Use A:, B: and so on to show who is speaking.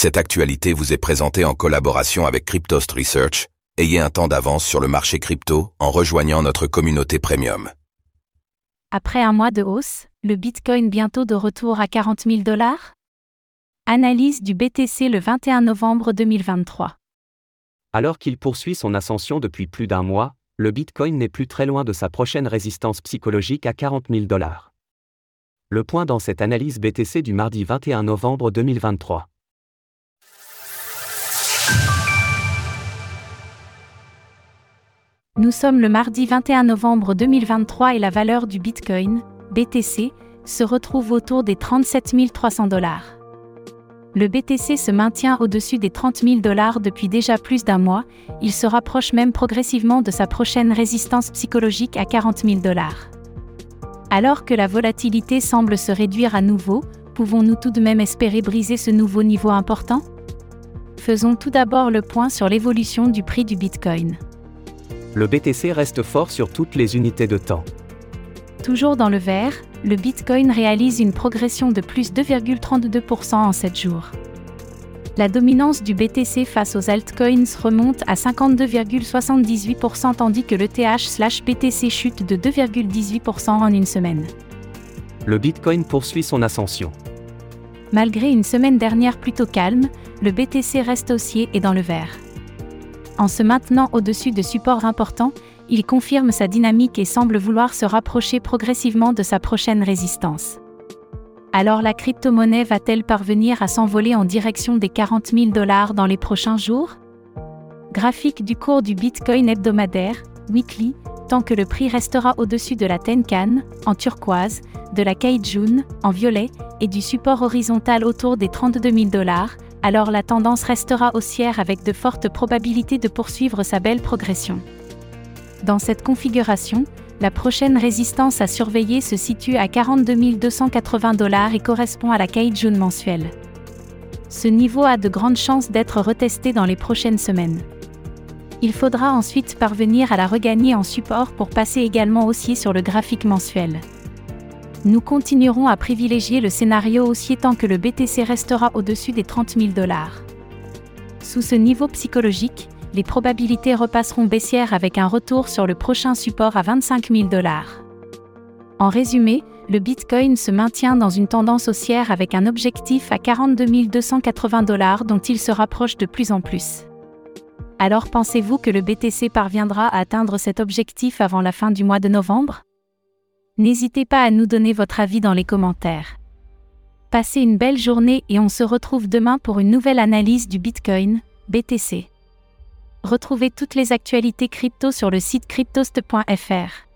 A: Cette actualité vous est présentée en collaboration avec Cryptost Research. Ayez un temps d'avance sur le marché crypto en rejoignant notre communauté premium.
B: Après un mois de hausse, le Bitcoin bientôt de retour à 40 000 dollars? Analyse du BTC le 21 novembre 2023.
C: Alors qu'il poursuit son ascension depuis plus d'un mois, le Bitcoin n'est plus très loin de sa prochaine résistance psychologique à 40 000 dollars. Le point dans cette analyse BTC du mardi 21 novembre 2023.
B: Nous sommes le mardi 21 novembre 2023 et la valeur du Bitcoin, BTC, se retrouve autour des 37 300 dollars. Le BTC se maintient au-dessus des 30 000 dollars depuis déjà plus d'un mois, il se rapproche même progressivement de sa prochaine résistance psychologique à 40 000 dollars. Alors que la volatilité semble se réduire à nouveau, pouvons-nous tout de même espérer briser ce nouveau niveau important? Faisons tout d'abord le point sur l'évolution du prix du Bitcoin
C: le BTC reste fort sur toutes les unités de temps.
B: Toujours dans le vert, le Bitcoin réalise une progression de plus 2,32% en 7 jours. La dominance du BTC face aux altcoins remonte à 52,78% tandis que le TH/BTC chute de 2,18% en une semaine.
C: Le Bitcoin poursuit son ascension.
B: Malgré une semaine dernière plutôt calme, le BTC reste haussier et dans le vert. En se maintenant au-dessus de supports importants, il confirme sa dynamique et semble vouloir se rapprocher progressivement de sa prochaine résistance. Alors la crypto-monnaie va-t-elle parvenir à s'envoler en direction des 40 000 dollars dans les prochains jours? Graphique du cours du Bitcoin hebdomadaire, weekly, tant que le prix restera au-dessus de la Tenkan, en turquoise, de la Kaijun, en violet, et du support horizontal autour des 32 000 dollars, alors la tendance restera haussière avec de fortes probabilités de poursuivre sa belle progression. Dans cette configuration, la prochaine résistance à surveiller se situe à 42 280 dollars et correspond à la Kaijun mensuelle. Ce niveau a de grandes chances d'être retesté dans les prochaines semaines. Il faudra ensuite parvenir à la regagner en support pour passer également haussier sur le graphique mensuel nous continuerons à privilégier le scénario haussier tant que le BTC restera au-dessus des 30 000 dollars. Sous ce niveau psychologique, les probabilités repasseront baissières avec un retour sur le prochain support à 25 000 dollars. En résumé, le Bitcoin se maintient dans une tendance haussière avec un objectif à 42 280 dollars dont il se rapproche de plus en plus. Alors pensez-vous que le BTC parviendra à atteindre cet objectif avant la fin du mois de novembre? N'hésitez pas à nous donner votre avis dans les commentaires. Passez une belle journée et on se retrouve demain pour une nouvelle analyse du Bitcoin, BTC. Retrouvez toutes les actualités crypto sur le site cryptost.fr.